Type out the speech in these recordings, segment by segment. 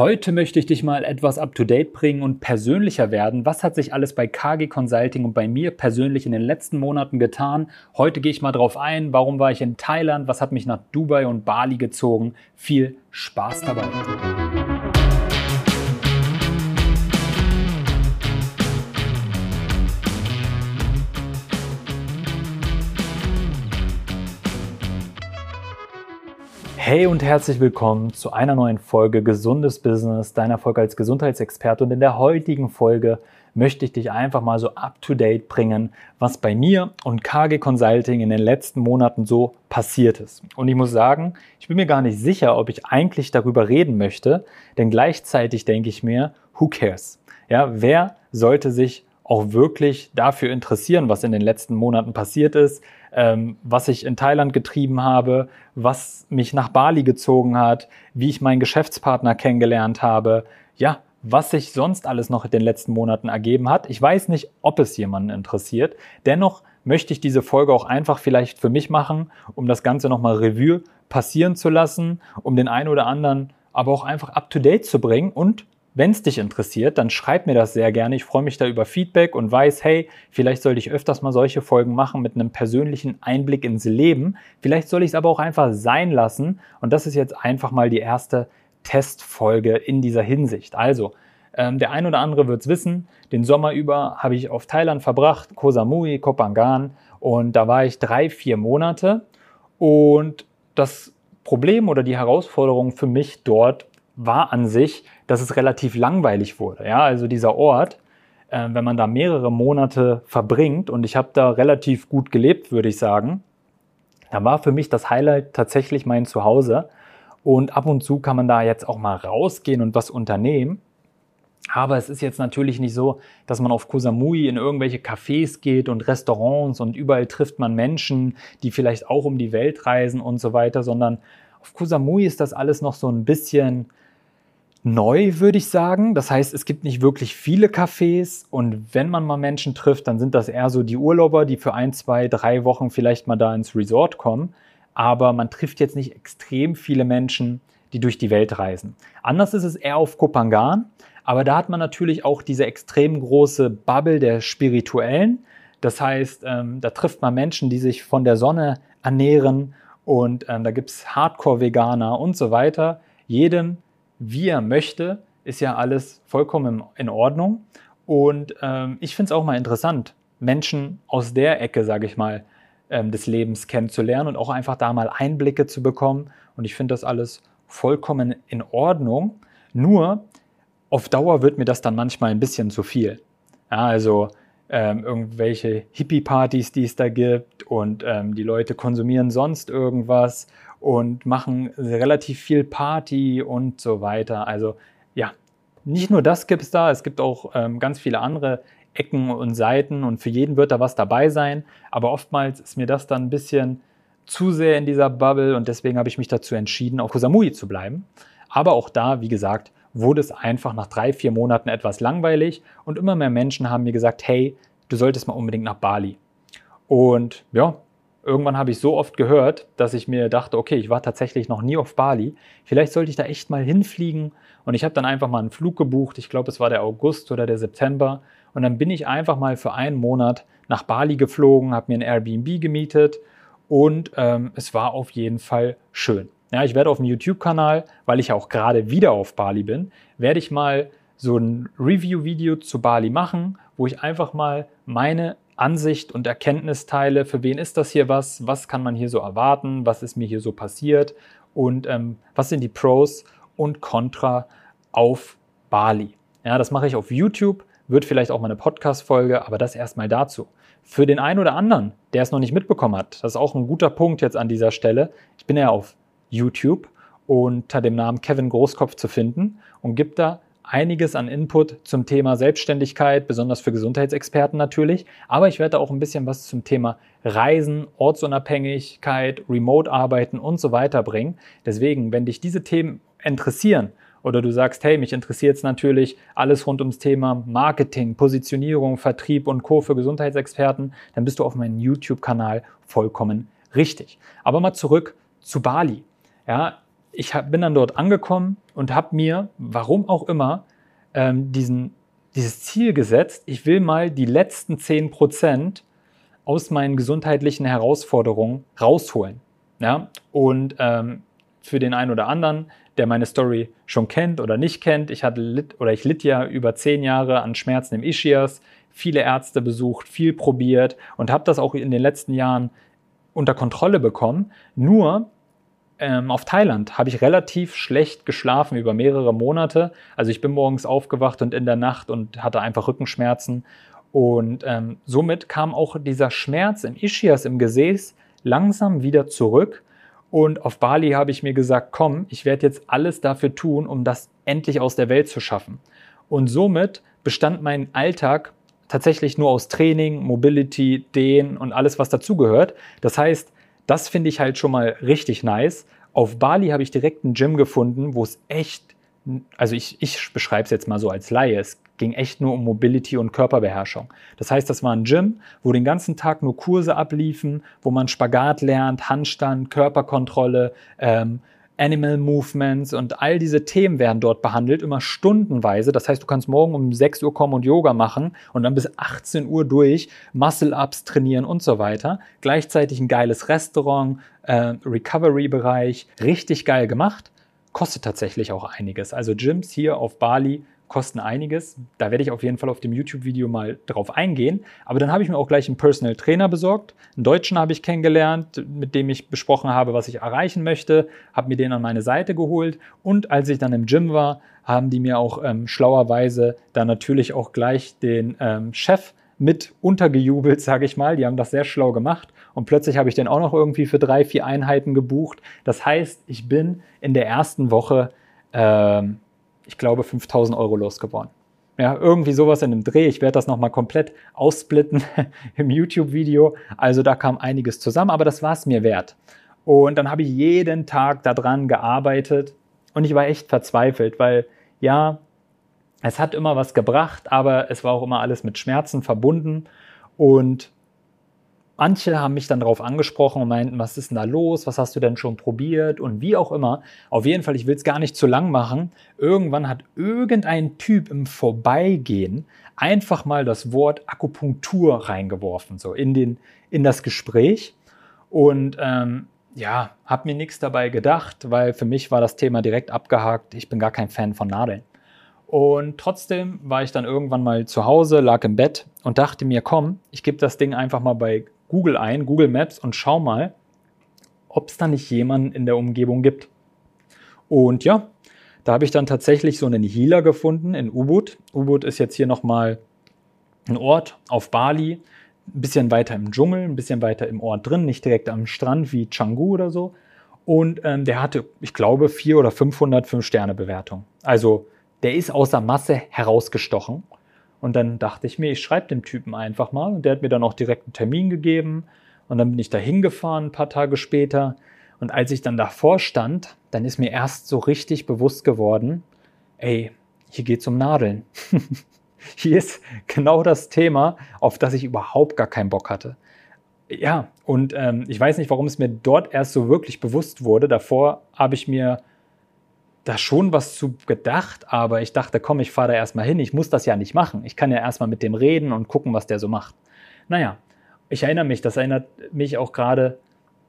Heute möchte ich dich mal etwas up-to-date bringen und persönlicher werden. Was hat sich alles bei KG Consulting und bei mir persönlich in den letzten Monaten getan? Heute gehe ich mal drauf ein. Warum war ich in Thailand? Was hat mich nach Dubai und Bali gezogen? Viel Spaß dabei! Hey und herzlich willkommen zu einer neuen Folge Gesundes Business, deiner Folge als Gesundheitsexperte. Und in der heutigen Folge möchte ich dich einfach mal so up to date bringen, was bei mir und KG Consulting in den letzten Monaten so passiert ist. Und ich muss sagen, ich bin mir gar nicht sicher, ob ich eigentlich darüber reden möchte, denn gleichzeitig denke ich mir, who cares? Ja, wer sollte sich auch wirklich dafür interessieren, was in den letzten Monaten passiert ist, ähm, was ich in Thailand getrieben habe, was mich nach Bali gezogen hat, wie ich meinen Geschäftspartner kennengelernt habe, ja, was sich sonst alles noch in den letzten Monaten ergeben hat. Ich weiß nicht, ob es jemanden interessiert. Dennoch möchte ich diese Folge auch einfach vielleicht für mich machen, um das Ganze nochmal Revue passieren zu lassen, um den einen oder anderen aber auch einfach up to date zu bringen und wenn es dich interessiert, dann schreib mir das sehr gerne. Ich freue mich da über Feedback und weiß, hey, vielleicht sollte ich öfters mal solche Folgen machen mit einem persönlichen Einblick ins Leben. Vielleicht soll ich es aber auch einfach sein lassen. Und das ist jetzt einfach mal die erste Testfolge in dieser Hinsicht. Also, ähm, der ein oder andere wird es wissen, den Sommer über habe ich auf Thailand verbracht, Koh Samui, Koh Phangan. Und da war ich drei, vier Monate. Und das Problem oder die Herausforderung für mich dort war an sich, dass es relativ langweilig wurde. Ja, also dieser Ort, äh, wenn man da mehrere Monate verbringt und ich habe da relativ gut gelebt, würde ich sagen, da war für mich das Highlight tatsächlich mein Zuhause. Und ab und zu kann man da jetzt auch mal rausgehen und was unternehmen. Aber es ist jetzt natürlich nicht so, dass man auf Koh Samui in irgendwelche Cafés geht und Restaurants und überall trifft man Menschen, die vielleicht auch um die Welt reisen und so weiter, sondern auf Koh Samui ist das alles noch so ein bisschen neu, würde ich sagen. Das heißt, es gibt nicht wirklich viele Cafés und wenn man mal Menschen trifft, dann sind das eher so die Urlauber, die für ein, zwei, drei Wochen vielleicht mal da ins Resort kommen. Aber man trifft jetzt nicht extrem viele Menschen, die durch die Welt reisen. Anders ist es eher auf Kopangan, aber da hat man natürlich auch diese extrem große Bubble der Spirituellen. Das heißt, ähm, da trifft man Menschen, die sich von der Sonne ernähren und ähm, da gibt es Hardcore-Veganer und so weiter. Jedem wie er möchte, ist ja alles vollkommen in Ordnung. Und ähm, ich finde es auch mal interessant, Menschen aus der Ecke, sage ich mal, ähm, des Lebens kennenzulernen und auch einfach da mal Einblicke zu bekommen. Und ich finde das alles vollkommen in Ordnung. Nur auf Dauer wird mir das dann manchmal ein bisschen zu viel. Ja, also ähm, irgendwelche Hippie-Partys, die es da gibt und ähm, die Leute konsumieren sonst irgendwas und machen relativ viel Party und so weiter. Also ja, nicht nur das gibt es da, es gibt auch ähm, ganz viele andere Ecken und Seiten und für jeden wird da was dabei sein. Aber oftmals ist mir das dann ein bisschen zu sehr in dieser Bubble und deswegen habe ich mich dazu entschieden, auf Kosamui zu bleiben. Aber auch da, wie gesagt, wurde es einfach nach drei, vier Monaten etwas langweilig und immer mehr Menschen haben mir gesagt, hey, du solltest mal unbedingt nach Bali. Und ja, irgendwann habe ich so oft gehört, dass ich mir dachte, okay, ich war tatsächlich noch nie auf Bali. Vielleicht sollte ich da echt mal hinfliegen. Und ich habe dann einfach mal einen Flug gebucht. Ich glaube, es war der August oder der September. Und dann bin ich einfach mal für einen Monat nach Bali geflogen, habe mir ein Airbnb gemietet und ähm, es war auf jeden Fall schön. Ja, ich werde auf dem YouTube-Kanal, weil ich auch gerade wieder auf Bali bin, werde ich mal so ein Review-Video zu Bali machen, wo ich einfach mal meine Ansicht und Erkenntnis teile, für wen ist das hier was, was kann man hier so erwarten, was ist mir hier so passiert und ähm, was sind die Pros und Contra auf Bali. Ja, das mache ich auf YouTube, wird vielleicht auch mal eine Podcast-Folge, aber das erstmal dazu. Für den einen oder anderen, der es noch nicht mitbekommen hat, das ist auch ein guter Punkt jetzt an dieser Stelle. Ich bin ja auf YouTube unter dem Namen Kevin Großkopf zu finden und gibt da einiges an Input zum Thema Selbstständigkeit, besonders für Gesundheitsexperten natürlich. Aber ich werde auch ein bisschen was zum Thema Reisen, Ortsunabhängigkeit, Remote-Arbeiten und so weiter bringen. Deswegen, wenn dich diese Themen interessieren oder du sagst, hey, mich interessiert es natürlich alles rund ums Thema Marketing, Positionierung, Vertrieb und Co. für Gesundheitsexperten, dann bist du auf meinem YouTube-Kanal vollkommen richtig. Aber mal zurück zu Bali. Ja, ich hab, bin dann dort angekommen und habe mir, warum auch immer, ähm, diesen, dieses Ziel gesetzt, ich will mal die letzten 10 Prozent aus meinen gesundheitlichen Herausforderungen rausholen. Ja? Und ähm, für den einen oder anderen, der meine Story schon kennt oder nicht kennt, ich hatte lit, oder ich litt ja über zehn Jahre an Schmerzen im Ischias, viele Ärzte besucht, viel probiert und habe das auch in den letzten Jahren unter Kontrolle bekommen. Nur ähm, auf Thailand habe ich relativ schlecht geschlafen über mehrere Monate. Also ich bin morgens aufgewacht und in der Nacht und hatte einfach Rückenschmerzen. Und ähm, somit kam auch dieser Schmerz im Ischias, im Gesäß, langsam wieder zurück. Und auf Bali habe ich mir gesagt, komm, ich werde jetzt alles dafür tun, um das endlich aus der Welt zu schaffen. Und somit bestand mein Alltag tatsächlich nur aus Training, Mobility, Dehn und alles, was dazugehört. Das heißt, das finde ich halt schon mal richtig nice. Auf Bali habe ich direkt ein Gym gefunden, wo es echt, also ich, ich beschreibe es jetzt mal so als Laie, es ging echt nur um Mobility und Körperbeherrschung. Das heißt, das war ein Gym, wo den ganzen Tag nur Kurse abliefen, wo man Spagat lernt, Handstand, Körperkontrolle, ähm, Animal Movements und all diese Themen werden dort behandelt, immer stundenweise. Das heißt, du kannst morgen um 6 Uhr kommen und Yoga machen und dann bis 18 Uhr durch Muscle-Ups trainieren und so weiter. Gleichzeitig ein geiles Restaurant, äh, Recovery-Bereich, richtig geil gemacht. Kostet tatsächlich auch einiges. Also Gyms hier auf Bali kosten einiges. Da werde ich auf jeden Fall auf dem YouTube-Video mal drauf eingehen. Aber dann habe ich mir auch gleich einen Personal Trainer besorgt. Einen Deutschen habe ich kennengelernt, mit dem ich besprochen habe, was ich erreichen möchte. Habe mir den an meine Seite geholt. Und als ich dann im Gym war, haben die mir auch ähm, schlauerweise dann natürlich auch gleich den ähm, Chef mit untergejubelt, sage ich mal. Die haben das sehr schlau gemacht. Und plötzlich habe ich den auch noch irgendwie für drei, vier Einheiten gebucht. Das heißt, ich bin in der ersten Woche ähm, ich glaube, 5000 Euro losgeworden. Ja, irgendwie sowas in einem Dreh. Ich werde das nochmal komplett aussplitten im YouTube-Video. Also da kam einiges zusammen, aber das war es mir wert. Und dann habe ich jeden Tag daran gearbeitet und ich war echt verzweifelt, weil ja, es hat immer was gebracht, aber es war auch immer alles mit Schmerzen verbunden. Und Manche haben mich dann darauf angesprochen und meinten, was ist denn da los? Was hast du denn schon probiert? Und wie auch immer. Auf jeden Fall, ich will es gar nicht zu lang machen. Irgendwann hat irgendein Typ im Vorbeigehen einfach mal das Wort Akupunktur reingeworfen, so in, den, in das Gespräch. Und ähm, ja, habe mir nichts dabei gedacht, weil für mich war das Thema direkt abgehakt. Ich bin gar kein Fan von Nadeln. Und trotzdem war ich dann irgendwann mal zu Hause, lag im Bett und dachte mir, komm, ich gebe das Ding einfach mal bei Google ein, Google Maps und schau mal, ob es da nicht jemanden in der Umgebung gibt. Und ja, da habe ich dann tatsächlich so einen Healer gefunden in Ubud. Ubud ist jetzt hier nochmal ein Ort auf Bali, ein bisschen weiter im Dschungel, ein bisschen weiter im Ort drin, nicht direkt am Strand wie Canggu oder so. Und ähm, der hatte, ich glaube, 400 oder 500 Fünf-Sterne-Bewertungen. Also der ist außer Masse herausgestochen. Und dann dachte ich mir, ich schreibe dem Typen einfach mal. Und der hat mir dann auch direkt einen Termin gegeben. Und dann bin ich da hingefahren, ein paar Tage später. Und als ich dann davor stand, dann ist mir erst so richtig bewusst geworden, ey, hier geht's um Nadeln. hier ist genau das Thema, auf das ich überhaupt gar keinen Bock hatte. Ja, und ähm, ich weiß nicht, warum es mir dort erst so wirklich bewusst wurde. Davor habe ich mir da schon was zu gedacht, aber ich dachte, komm, ich fahre da erstmal hin. Ich muss das ja nicht machen. Ich kann ja erstmal mit dem reden und gucken, was der so macht. Naja, ich erinnere mich, das erinnert mich auch gerade,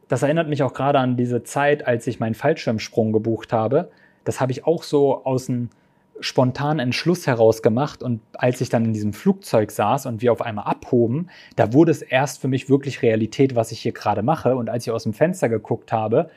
das erinnert mich auch gerade an diese Zeit, als ich meinen Fallschirmsprung gebucht habe. Das habe ich auch so aus einem spontanen Entschluss heraus gemacht und als ich dann in diesem Flugzeug saß und wir auf einmal abhoben, da wurde es erst für mich wirklich Realität, was ich hier gerade mache und als ich aus dem Fenster geguckt habe,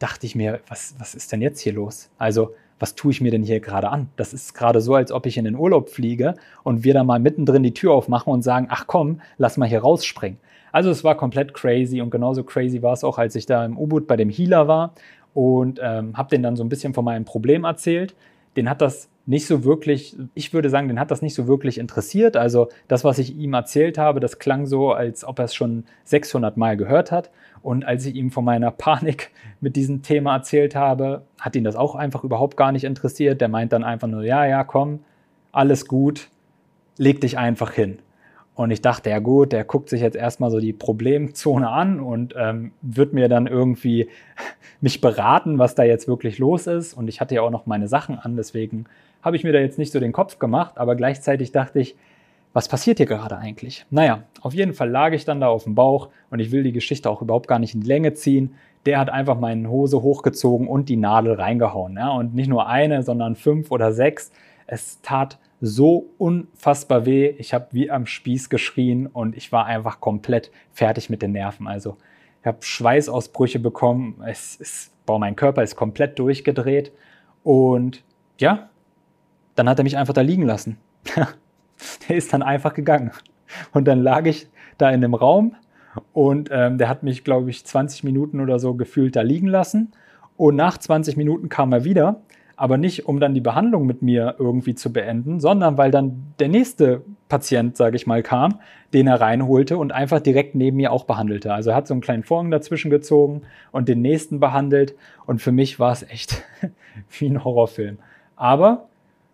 dachte ich mir, was, was ist denn jetzt hier los? Also, was tue ich mir denn hier gerade an? Das ist gerade so, als ob ich in den Urlaub fliege und wir da mal mittendrin die Tür aufmachen und sagen, ach komm, lass mal hier rausspringen. Also es war komplett crazy und genauso crazy war es auch, als ich da im U-Boot bei dem Healer war und ähm, habe den dann so ein bisschen von meinem Problem erzählt. Den hat das nicht so wirklich, ich würde sagen, den hat das nicht so wirklich interessiert. Also das, was ich ihm erzählt habe, das klang so, als ob er es schon 600 Mal gehört hat. Und als ich ihm von meiner Panik mit diesem Thema erzählt habe, hat ihn das auch einfach überhaupt gar nicht interessiert. Der meint dann einfach nur, ja, ja, komm, alles gut, leg dich einfach hin. Und ich dachte, ja gut, der guckt sich jetzt erstmal so die Problemzone an und ähm, wird mir dann irgendwie mich beraten, was da jetzt wirklich los ist. Und ich hatte ja auch noch meine Sachen an, deswegen habe ich mir da jetzt nicht so den Kopf gemacht, aber gleichzeitig dachte ich, was passiert hier gerade eigentlich? Naja, auf jeden Fall lag ich dann da auf dem Bauch und ich will die Geschichte auch überhaupt gar nicht in die Länge ziehen. Der hat einfach meine Hose hochgezogen und die Nadel reingehauen. Ja? Und nicht nur eine, sondern fünf oder sechs. Es tat so unfassbar weh. Ich habe wie am Spieß geschrien und ich war einfach komplett fertig mit den Nerven. Also ich habe Schweißausbrüche bekommen. Es ist, boah, mein Körper ist komplett durchgedreht. Und ja, dann hat er mich einfach da liegen lassen. der ist dann einfach gegangen. Und dann lag ich da in dem Raum und ähm, der hat mich, glaube ich, 20 Minuten oder so gefühlt da liegen lassen. Und nach 20 Minuten kam er wieder aber nicht, um dann die Behandlung mit mir irgendwie zu beenden, sondern weil dann der nächste Patient, sage ich mal, kam, den er reinholte und einfach direkt neben mir auch behandelte. Also er hat so einen kleinen Vorhang dazwischen gezogen und den nächsten behandelt und für mich war es echt wie ein Horrorfilm. Aber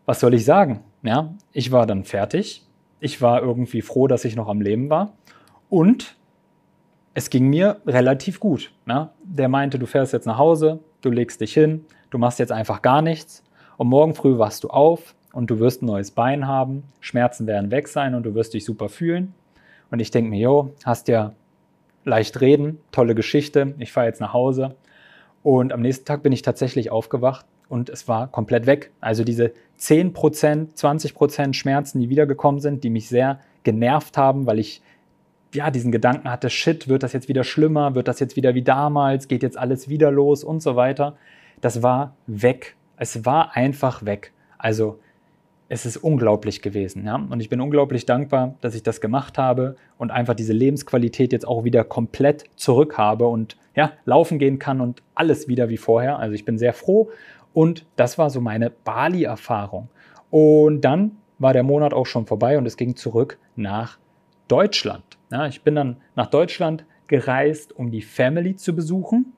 was soll ich sagen? Ja, ich war dann fertig. Ich war irgendwie froh, dass ich noch am Leben war und es ging mir relativ gut. Ja? Der meinte, du fährst jetzt nach Hause, du legst dich hin, du machst jetzt einfach gar nichts und morgen früh wachst du auf und du wirst ein neues Bein haben, Schmerzen werden weg sein und du wirst dich super fühlen. Und ich denke mir, jo, hast ja leicht reden, tolle Geschichte, ich fahre jetzt nach Hause. Und am nächsten Tag bin ich tatsächlich aufgewacht und es war komplett weg. Also diese 10%, 20% Schmerzen, die wiedergekommen sind, die mich sehr genervt haben, weil ich ja diesen Gedanken hatte, shit, wird das jetzt wieder schlimmer, wird das jetzt wieder wie damals, geht jetzt alles wieder los und so weiter das war weg. Es war einfach weg. Also es ist unglaublich gewesen. Ja? Und ich bin unglaublich dankbar, dass ich das gemacht habe und einfach diese Lebensqualität jetzt auch wieder komplett zurück habe und ja, laufen gehen kann und alles wieder wie vorher. Also ich bin sehr froh und das war so meine Bali-Erfahrung. Und dann war der Monat auch schon vorbei und es ging zurück nach Deutschland. Ja, ich bin dann nach Deutschland gereist, um die Family zu besuchen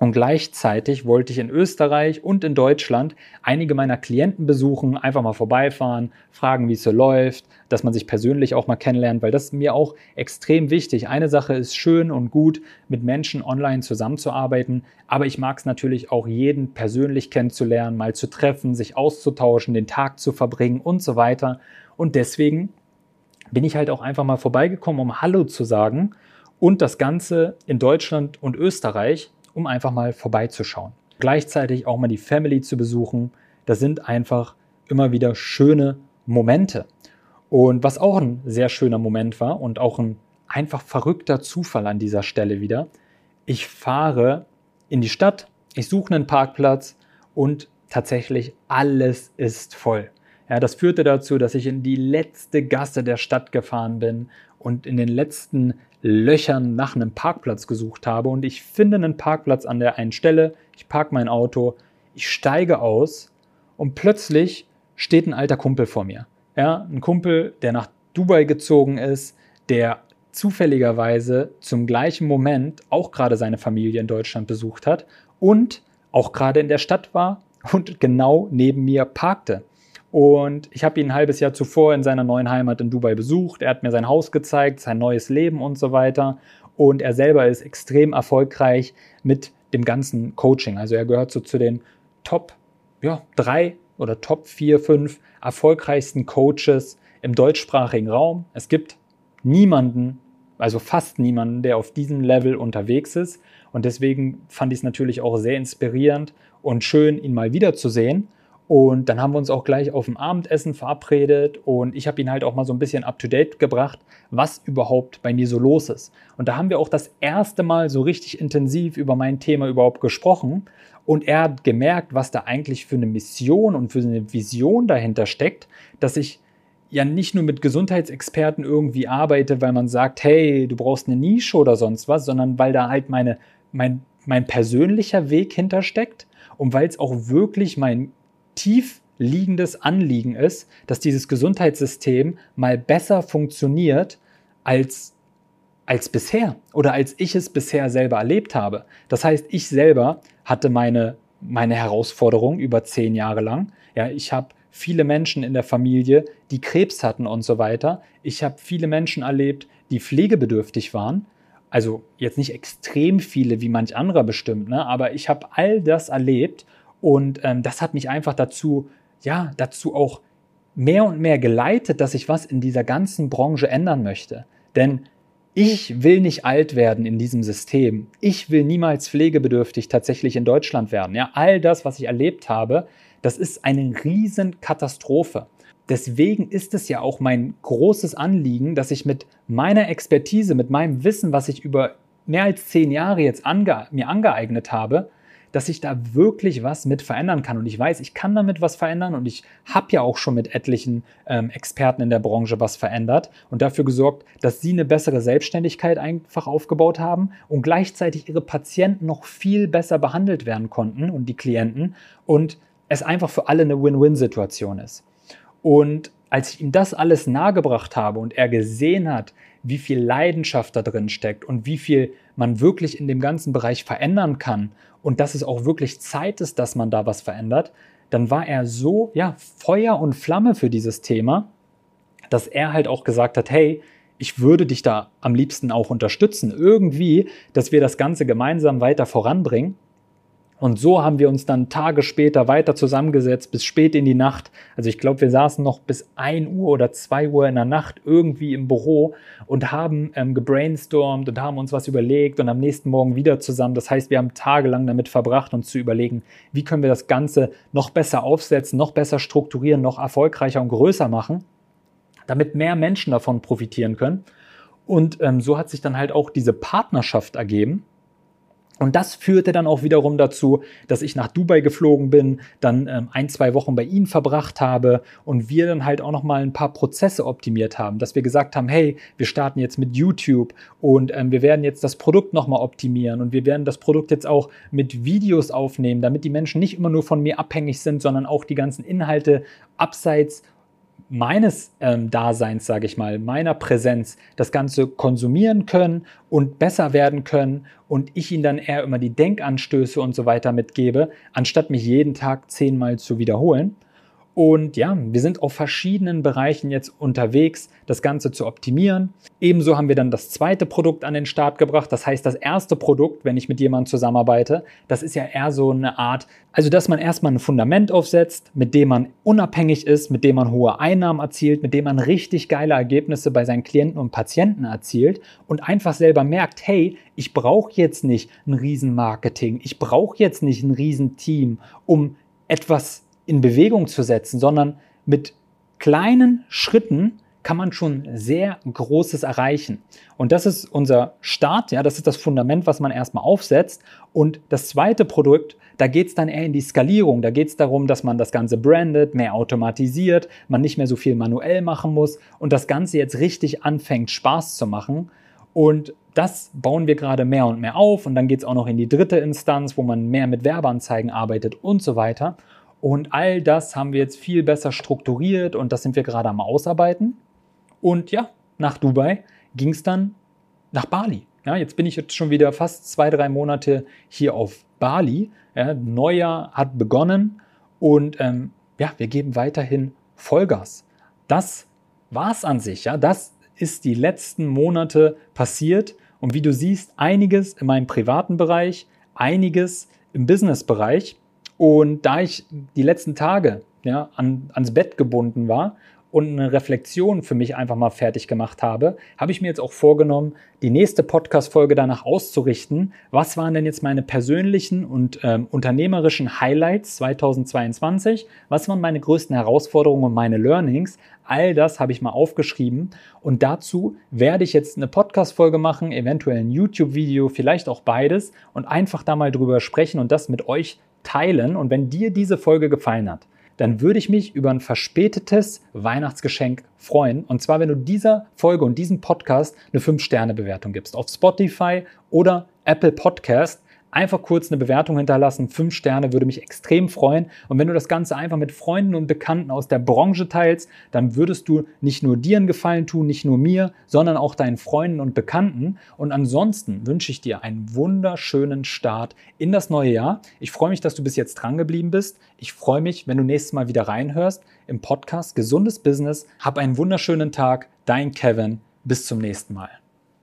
und gleichzeitig wollte ich in Österreich und in Deutschland einige meiner Klienten besuchen, einfach mal vorbeifahren, fragen, wie es so läuft, dass man sich persönlich auch mal kennenlernt, weil das ist mir auch extrem wichtig. Eine Sache ist schön und gut, mit Menschen online zusammenzuarbeiten, aber ich mag es natürlich auch, jeden persönlich kennenzulernen, mal zu treffen, sich auszutauschen, den Tag zu verbringen und so weiter. Und deswegen bin ich halt auch einfach mal vorbeigekommen, um Hallo zu sagen und das Ganze in Deutschland und Österreich um einfach mal vorbeizuschauen. Gleichzeitig auch mal die Family zu besuchen. Das sind einfach immer wieder schöne Momente. Und was auch ein sehr schöner Moment war und auch ein einfach verrückter Zufall an dieser Stelle wieder. Ich fahre in die Stadt, ich suche einen Parkplatz und tatsächlich alles ist voll. Ja, das führte dazu, dass ich in die letzte Gasse der Stadt gefahren bin und in den letzten Löchern nach einem Parkplatz gesucht habe und ich finde einen Parkplatz an der einen Stelle, ich parke mein Auto, ich steige aus und plötzlich steht ein alter Kumpel vor mir. Ja, ein Kumpel, der nach Dubai gezogen ist, der zufälligerweise zum gleichen Moment auch gerade seine Familie in Deutschland besucht hat und auch gerade in der Stadt war und genau neben mir parkte. Und ich habe ihn ein halbes Jahr zuvor in seiner neuen Heimat in Dubai besucht. Er hat mir sein Haus gezeigt, sein neues Leben und so weiter. Und er selber ist extrem erfolgreich mit dem ganzen Coaching. Also er gehört so zu den Top ja, drei oder Top vier, fünf erfolgreichsten Coaches im deutschsprachigen Raum. Es gibt niemanden, also fast niemanden, der auf diesem Level unterwegs ist. Und deswegen fand ich es natürlich auch sehr inspirierend und schön, ihn mal wiederzusehen. Und dann haben wir uns auch gleich auf dem Abendessen verabredet und ich habe ihn halt auch mal so ein bisschen up-to-date gebracht, was überhaupt bei mir so los ist. Und da haben wir auch das erste Mal so richtig intensiv über mein Thema überhaupt gesprochen. Und er hat gemerkt, was da eigentlich für eine Mission und für eine Vision dahinter steckt, dass ich ja nicht nur mit Gesundheitsexperten irgendwie arbeite, weil man sagt, hey, du brauchst eine Nische oder sonst was, sondern weil da halt meine, mein, mein persönlicher Weg hintersteckt und weil es auch wirklich mein tief liegendes Anliegen ist, dass dieses Gesundheitssystem mal besser funktioniert als, als bisher oder als ich es bisher selber erlebt habe. Das heißt, ich selber hatte meine meine Herausforderung über zehn Jahre lang. Ja, ich habe viele Menschen in der Familie, die Krebs hatten und so weiter. Ich habe viele Menschen erlebt, die pflegebedürftig waren. Also jetzt nicht extrem viele wie manch anderer bestimmt, ne? aber ich habe all das erlebt und ähm, das hat mich einfach dazu, ja, dazu auch mehr und mehr geleitet, dass ich was in dieser ganzen Branche ändern möchte. Denn ich will nicht alt werden in diesem System. Ich will niemals pflegebedürftig tatsächlich in Deutschland werden. Ja, all das, was ich erlebt habe, das ist eine Riesenkatastrophe. Deswegen ist es ja auch mein großes Anliegen, dass ich mit meiner Expertise, mit meinem Wissen, was ich über mehr als zehn Jahre jetzt ange mir angeeignet habe, dass ich da wirklich was mit verändern kann. Und ich weiß, ich kann damit was verändern und ich habe ja auch schon mit etlichen ähm, Experten in der Branche was verändert und dafür gesorgt, dass sie eine bessere Selbstständigkeit einfach aufgebaut haben und gleichzeitig ihre Patienten noch viel besser behandelt werden konnten und die Klienten und es einfach für alle eine Win-Win-Situation ist. Und als ich ihm das alles nahegebracht habe und er gesehen hat, wie viel Leidenschaft da drin steckt und wie viel man wirklich in dem ganzen Bereich verändern kann und dass es auch wirklich Zeit ist, dass man da was verändert, dann war er so, ja, Feuer und Flamme für dieses Thema, dass er halt auch gesagt hat, hey, ich würde dich da am liebsten auch unterstützen, irgendwie, dass wir das Ganze gemeinsam weiter voranbringen. Und so haben wir uns dann Tage später weiter zusammengesetzt, bis spät in die Nacht. Also ich glaube, wir saßen noch bis 1 Uhr oder 2 Uhr in der Nacht irgendwie im Büro und haben ähm, gebrainstormt und haben uns was überlegt und am nächsten Morgen wieder zusammen. Das heißt, wir haben tagelang damit verbracht, uns zu überlegen, wie können wir das Ganze noch besser aufsetzen, noch besser strukturieren, noch erfolgreicher und größer machen, damit mehr Menschen davon profitieren können. Und ähm, so hat sich dann halt auch diese Partnerschaft ergeben und das führte dann auch wiederum dazu, dass ich nach Dubai geflogen bin, dann ähm, ein, zwei Wochen bei ihnen verbracht habe und wir dann halt auch nochmal ein paar Prozesse optimiert haben, dass wir gesagt haben, hey, wir starten jetzt mit YouTube und ähm, wir werden jetzt das Produkt nochmal optimieren und wir werden das Produkt jetzt auch mit Videos aufnehmen, damit die Menschen nicht immer nur von mir abhängig sind, sondern auch die ganzen Inhalte abseits meines ähm, Daseins, sage ich mal, meiner Präsenz das Ganze konsumieren können und besser werden können und ich ihnen dann eher immer die Denkanstöße und so weiter mitgebe, anstatt mich jeden Tag zehnmal zu wiederholen. Und ja, wir sind auf verschiedenen Bereichen jetzt unterwegs, das Ganze zu optimieren. Ebenso haben wir dann das zweite Produkt an den Start gebracht. Das heißt, das erste Produkt, wenn ich mit jemandem zusammenarbeite, das ist ja eher so eine Art, also dass man erstmal ein Fundament aufsetzt, mit dem man unabhängig ist, mit dem man hohe Einnahmen erzielt, mit dem man richtig geile Ergebnisse bei seinen Klienten und Patienten erzielt und einfach selber merkt, hey, ich brauche jetzt nicht ein Riesenmarketing, ich brauche jetzt nicht ein Riesenteam, um etwas in Bewegung zu setzen, sondern mit kleinen Schritten kann man schon sehr Großes erreichen. Und das ist unser Start, ja, das ist das Fundament, was man erstmal aufsetzt. Und das zweite Produkt, da geht es dann eher in die Skalierung. Da geht es darum, dass man das Ganze brandet, mehr automatisiert, man nicht mehr so viel manuell machen muss und das Ganze jetzt richtig anfängt, Spaß zu machen. Und das bauen wir gerade mehr und mehr auf. Und dann geht es auch noch in die dritte Instanz, wo man mehr mit Werbeanzeigen arbeitet und so weiter. Und all das haben wir jetzt viel besser strukturiert und das sind wir gerade am Ausarbeiten. Und ja, nach Dubai ging es dann nach Bali. Ja, jetzt bin ich jetzt schon wieder fast zwei, drei Monate hier auf Bali. Ja, Neujahr hat begonnen und ähm, ja, wir geben weiterhin Vollgas. Das war's an sich. Ja, das ist die letzten Monate passiert und wie du siehst, einiges in meinem privaten Bereich, einiges im Business-Bereich. Und da ich die letzten Tage ja, an, ans Bett gebunden war und eine Reflexion für mich einfach mal fertig gemacht habe, habe ich mir jetzt auch vorgenommen, die nächste Podcast-Folge danach auszurichten. Was waren denn jetzt meine persönlichen und ähm, unternehmerischen Highlights 2022? Was waren meine größten Herausforderungen und meine Learnings? All das habe ich mal aufgeschrieben und dazu werde ich jetzt eine Podcast-Folge machen, eventuell ein YouTube-Video, vielleicht auch beides und einfach da mal drüber sprechen und das mit euch teilen. Und wenn dir diese Folge gefallen hat, dann würde ich mich über ein verspätetes Weihnachtsgeschenk freuen. Und zwar, wenn du dieser Folge und diesem Podcast eine 5-Sterne-Bewertung gibst. Auf Spotify oder Apple Podcast. Einfach kurz eine Bewertung hinterlassen. Fünf Sterne würde mich extrem freuen. Und wenn du das Ganze einfach mit Freunden und Bekannten aus der Branche teilst, dann würdest du nicht nur dir einen Gefallen tun, nicht nur mir, sondern auch deinen Freunden und Bekannten. Und ansonsten wünsche ich dir einen wunderschönen Start in das neue Jahr. Ich freue mich, dass du bis jetzt dran geblieben bist. Ich freue mich, wenn du nächstes Mal wieder reinhörst im Podcast Gesundes Business. Hab einen wunderschönen Tag. Dein Kevin. Bis zum nächsten Mal.